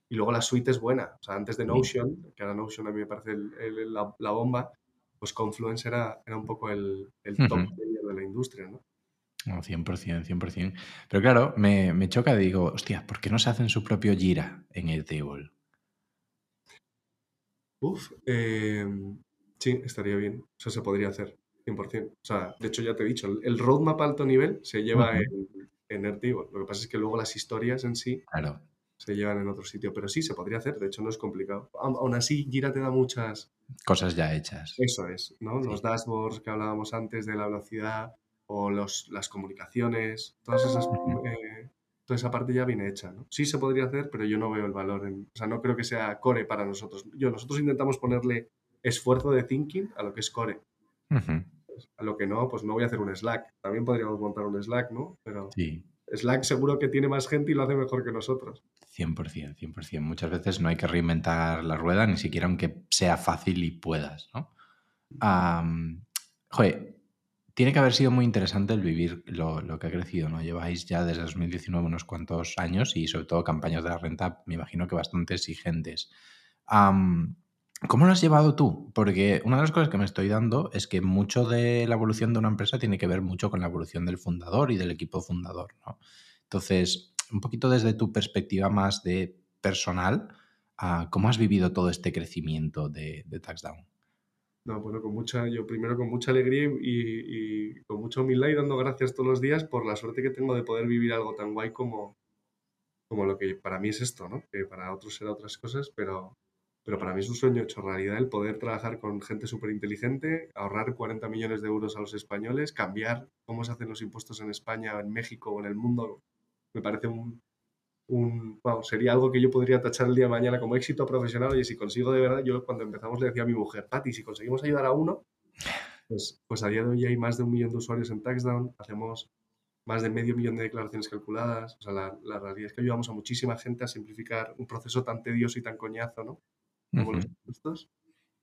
Speaker 2: y luego la suite es buena. O sea, antes de Notion, que ahora Notion a mí me parece la, bomba, pues Confluence era, era un poco el, top de la industria, ¿no?
Speaker 1: 100%, 100%. Pero claro, me, me, choca, digo, hostia, ¿por qué no se hacen su propio Jira en el table?
Speaker 2: Uf, em, sí, estaría bien. O sea, se podría hacer, 100%. O sea, de hecho ya te he dicho, el, roadmap alto nivel se lleva en, en Airtable. Lo que pasa es que luego las historias en sí se llevan en otro sitio. Pero sí, se podría hacer. De hecho, no es complicado. Aún, así, Gira te da muchas...
Speaker 1: Cosas ya hechas.
Speaker 2: Eso es, ¿no? Los dashboards que hablábamos antes de la velocidad o los, las comunicaciones, todas esas esa parte ya viene hecha. ¿no? Sí se podría hacer, pero yo no veo el valor. En, o sea, no creo que sea core para nosotros. Yo, nosotros intentamos ponerle esfuerzo de thinking a lo que es core. A lo que no, pues no voy a hacer un Slack. También podríamos montar un Slack, ¿no? Pero Slack seguro que tiene más gente y lo hace mejor que nosotros.
Speaker 1: 100%, 100%. Muchas veces no hay que reinventar la rueda, ni siquiera aunque sea fácil y puedas, ¿no? joder, tiene que haber sido muy interesante el vivir lo, que ha crecido, ¿no? Lleváis ya desde 2019 unos cuantos años y sobre todo campañas de la renta, me imagino que bastante exigentes. ¿Cómo lo has llevado tú? Porque una de las cosas que me estoy dando es que mucho de la evolución de una empresa tiene que ver mucho con la evolución del fundador y del equipo fundador, ¿no? Entonces, un poquito desde tu perspectiva más de personal, ah, ¿cómo has vivido todo este crecimiento de, de TaxDown?
Speaker 2: No, bueno, con mucha, yo primero con mucha alegría y, con mucha humildad y dando gracias todos los días por la suerte que tengo de poder vivir algo tan guay como, como lo que para mí es esto, ¿no? Que para otros será otras cosas, pero, pero para mí es un sueño hecho realidad el poder trabajar con gente súper inteligente, ahorrar 40 millones de euros a los españoles, cambiar cómo se hacen los impuestos en España, en México o en el mundo. Me parece un, sería algo que yo podría tachar el día de mañana como éxito profesional. Y si consigo de verdad, yo cuando empezamos le decía a mi mujer, Pati, si conseguimos ayudar a uno, pues, pues a día de hoy hay más de un millón de usuarios en TaxDown, hacemos más de medio millón de declaraciones calculadas. O sea, la, realidad es que ayudamos a muchísima gente a simplificar un proceso tan tedioso y tan coñazo, ¿no? Como los impuestos.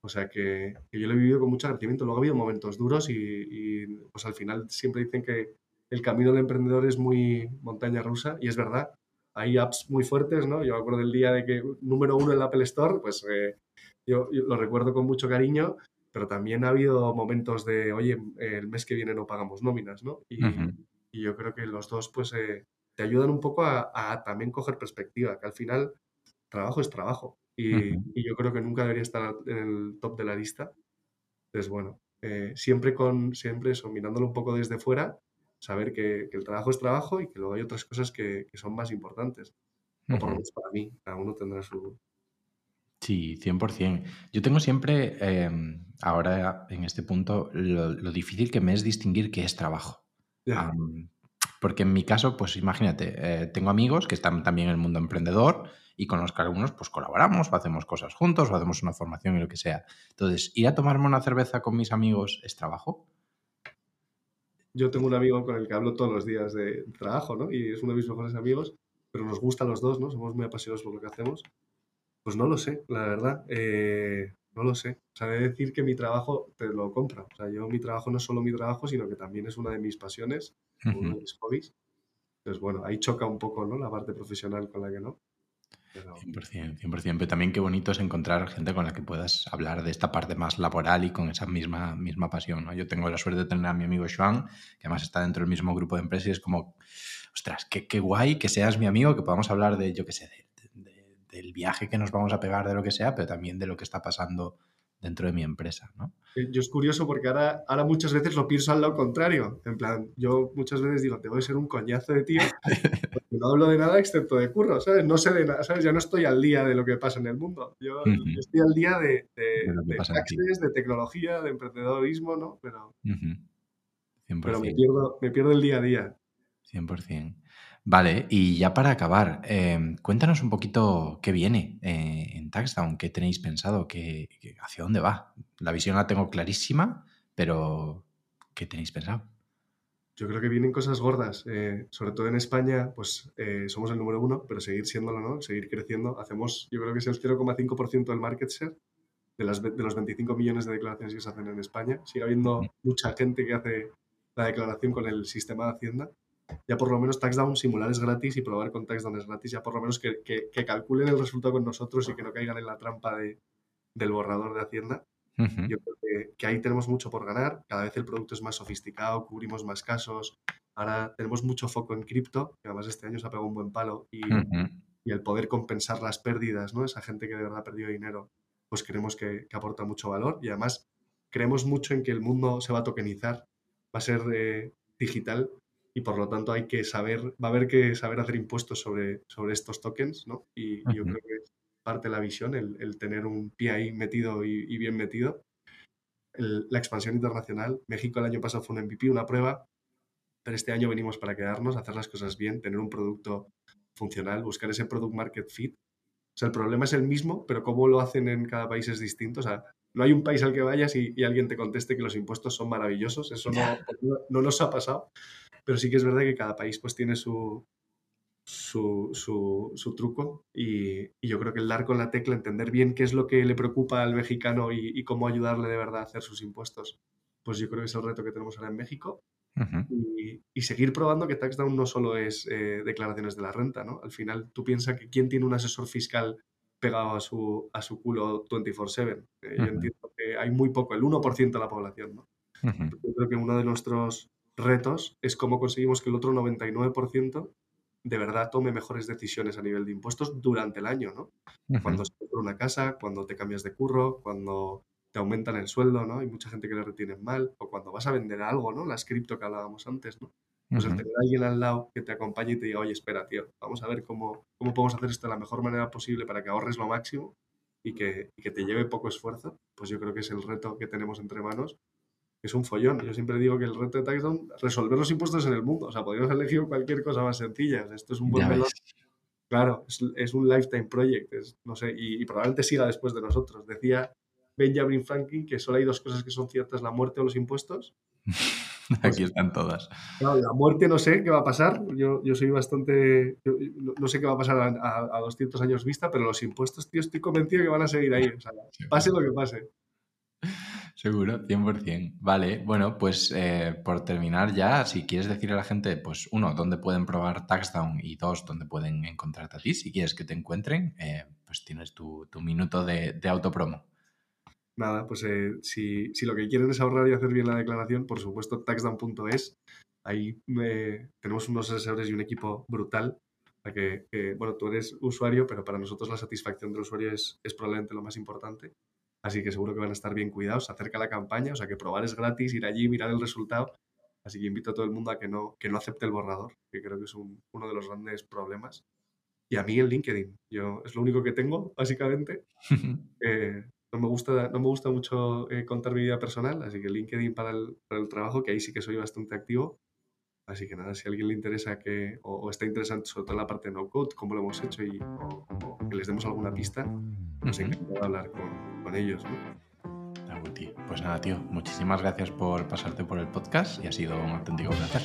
Speaker 2: O sea que, yo lo he vivido con mucho agradecimiento. Luego ha habido momentos duros y, pues al final siempre dicen que el camino del emprendedor es muy montaña rusa y es verdad. Hay apps muy fuertes, ¿no? Yo me acuerdo del día de que número uno en la Apple Store, pues eh, yo, lo recuerdo con mucho cariño, pero también ha habido momentos de, oye, el mes que viene no pagamos nóminas, ¿no? Y, yo creo que los dos, pues, eh, te ayudan un poco a, a, también coger perspectiva, que al final trabajo es trabajo. Y, yo creo que nunca debería estar en el top de la lista. Entonces, bueno, eh, siempre con siempre eso, mirándolo un poco desde fuera, saber que, el trabajo es trabajo y que luego hay otras cosas que, son más importantes. O por lo menos para mí, cada uno tendrá su...
Speaker 1: Sí, 100%. Yo tengo siempre, em, ahora en este punto, lo, difícil que me es distinguir qué es trabajo. Porque en mi caso, pues imagínate, eh, tengo amigos que están también en el mundo emprendedor y con los que algunos pues colaboramos o hacemos cosas juntos o hacemos una formación y lo que sea. Entonces, ¿ir a tomarme una cerveza con mis amigos es trabajo?
Speaker 2: Yo tengo un amigo con el que hablo todos los días de trabajo, ¿no? Y es uno de mis mejores amigos, pero nos gusta los dos, ¿no? Somos muy apasionados por lo que hacemos. Pues no lo sé, la verdad. Eh, no lo sé. O sea, de decir que mi trabajo te lo compra. O sea, yo mi trabajo no es solo mi trabajo, sino que también es una de mis pasiones, uno de mis hobbies. Entonces, bueno, ahí choca un poco, ¿no? La parte profesional con la que no.
Speaker 1: 100%, 100%. Pero también qué bonito es encontrar gente con la que puedas hablar de esta parte más laboral y con esa misma, misma pasión. ¿no? Yo tengo la suerte de tener a mi amigo Joan, que además está dentro del mismo grupo de empresas y es como, ostras, qué, qué guay que seas mi amigo, que podamos hablar de, yo qué sé, del viaje que nos vamos a pegar, de lo que sea, pero también de lo que está pasando dentro de mi empresa, ¿no?
Speaker 2: Eh, yo es curioso porque ahora, ahora muchas veces lo pienso al lado contrario. En plan, yo muchas veces digo, te voy a ser un coñazo de tío, porque no hablo de nada excepto de curro, ¿sabes? No sé de nada, ¿sabes? Ya no estoy al día de lo que pasa en el mundo. Yo estoy al día de, de, de, de tecnología, de emprendedorismo, ¿no? Pero, pero me, pierdo, me pierdo el día a día.
Speaker 1: 100%. Vale, y ya para acabar, em, cuéntanos un poquito qué viene eh, en Taxdown, qué tenéis pensado, qué, hacia dónde va. La visión la tengo clarísima, pero ¿qué tenéis pensado?
Speaker 2: Yo creo que vienen cosas gordas, eh, sobre todo en España, pues eh, somos el número uno, pero seguir siéndolo, ¿no? Seguir creciendo. Hacemos, yo creo que es el 0,5% del market share de, las, de los 25 millones de declaraciones que se hacen en España. Sigue habiendo mucha gente que hace la declaración con el sistema de Hacienda ya por lo menos taxdown simular es gratis y probar con taxdown es gratis, ya por lo menos que, que, calculen el resultado con nosotros y que no caigan en la trampa de, del borrador de Hacienda. Yo creo que, que, ahí tenemos mucho por ganar, cada vez el producto es más sofisticado, cubrimos más casos, ahora tenemos mucho foco en cripto, que además este año se ha pegado un buen palo y, y, el poder compensar las pérdidas, ¿no? esa gente que de verdad ha perdido dinero, pues creemos que, que aporta mucho valor y además creemos mucho en que el mundo se va a tokenizar, va a ser eh, digital y por lo tanto hay que saber, va a haber que saber hacer impuestos sobre, sobre estos tokens, ¿no? Y, yo creo que es parte de la visión, el, tener un pie ahí metido y, bien metido. la expansión internacional, México el año pasado fue un MVP, una prueba, pero este año venimos para quedarnos, hacer las cosas bien, tener un producto funcional, buscar ese product market fit. O sea, el problema es el mismo, pero cómo lo hacen en cada país es distinto. O sea, no hay un país al que vayas y, alguien te conteste que los impuestos son maravillosos. Eso no, no, nos ha pasado pero sí que es verdad que cada país pues tiene su, su, su, truco y, yo creo que el dar con la tecla, entender bien qué es lo que le preocupa al mexicano y, cómo ayudarle de verdad a hacer sus impuestos, pues yo creo que es el reto que tenemos ahora en México. y, seguir probando que TaxDown no solo es eh, declaraciones de la renta, ¿no? Al final tú piensas que quién tiene un asesor fiscal pegado a su, a su culo 24/7. Eh, yo entiendo que hay muy poco, el 1% de la población, ¿no? Yo creo que uno de nuestros retos es cómo conseguimos que el otro 99% de verdad tome mejores decisiones a nivel de impuestos durante el año, ¿no? Cuando se compra una casa, cuando te cambias de curro, cuando te aumentan el sueldo, ¿no? Hay mucha gente que le retienen mal, o cuando vas a vender algo, ¿no? Las cripto que hablábamos antes, ¿no? Pues el tener a alguien al lado que te acompañe y te diga, oye, espera, tío, vamos a ver cómo, cómo podemos hacer esto de la mejor manera posible para que ahorres lo máximo y que, y que te lleve poco esfuerzo, pues yo creo que es el reto que tenemos entre manos es un follón. Yo siempre digo que el reto de Taxdown resolver los impuestos en el mundo. O sea, podríamos elegir cualquier cosa más sencilla. Esto es un buen melón. Claro, es, un lifetime project, no sé, y, probablemente siga después de nosotros. Decía Benjamin Franklin que solo hay dos cosas que son ciertas, la muerte o los impuestos.
Speaker 1: Aquí están todas.
Speaker 2: la muerte no sé qué va a pasar. Yo, yo soy bastante. no, sé qué va a pasar a, 200 años vista, pero los impuestos, tío, estoy convencido que van a seguir ahí. pase lo que pase.
Speaker 1: Seguro, 100%. Vale, bueno, pues eh, por terminar ya, si quieres decir a la gente, pues uno, dónde pueden probar Taxdown y dos, dónde pueden encontrarte a ti, si quieres que te encuentren, eh, pues tienes tu, minuto de, de, autopromo.
Speaker 2: Nada, pues eh, si, lo que quieren es ahorrar y hacer bien la declaración, por supuesto, taxdown.es. Ahí tenemos unos asesores y un equipo brutal. Que, que, bueno, tú eres usuario, pero para nosotros la satisfacción del usuario es, es probablemente lo más importante. Así que seguro que van a estar bien cuidados. Se acerca la campaña, o sea que probar es gratis, ir allí, mirar el resultado. Así que invito a todo el mundo a que no, que no acepte el borrador, que creo que es uno de los grandes problemas. Y a mí en LinkedIn, yo es lo único que tengo, básicamente. Eh, no, me gusta, no me gusta mucho eh, contar mi vida personal, así que LinkedIn para el, para el trabajo, que ahí sí que soy bastante activo. Así que nada, si a alguien le interesa que, o, está interesante sobre todo la parte de no code, cómo lo hemos hecho y o, que les demos alguna pista, no sé, uh hablar con, con ellos.
Speaker 1: Pues nada, tío, muchísimas gracias por pasarte por el podcast y ha sido un auténtico placer.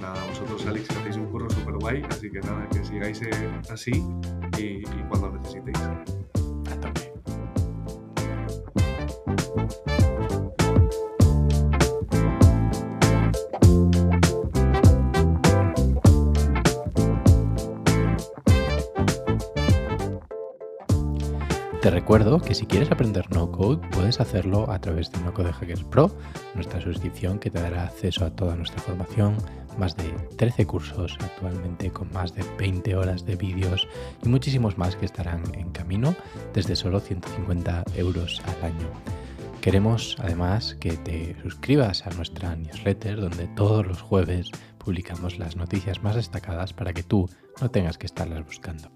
Speaker 2: Nada, vosotros, Alex, hacéis un curro súper guay, así que nada, que sigáis eh, así y, y cuando necesitéis.
Speaker 1: Te recuerdo que si quieres aprender no code, puedes hacerlo a través de No Code Hackers Pro, nuestra suscripción que te dará acceso a toda nuestra formación, más de 13 cursos actualmente con más de 20 horas de vídeos y muchísimos más que estarán en camino desde solo 150 euros al año. Queremos además que te suscribas a nuestra newsletter donde todos los jueves publicamos las noticias más destacadas para que tú no tengas que estarlas buscando.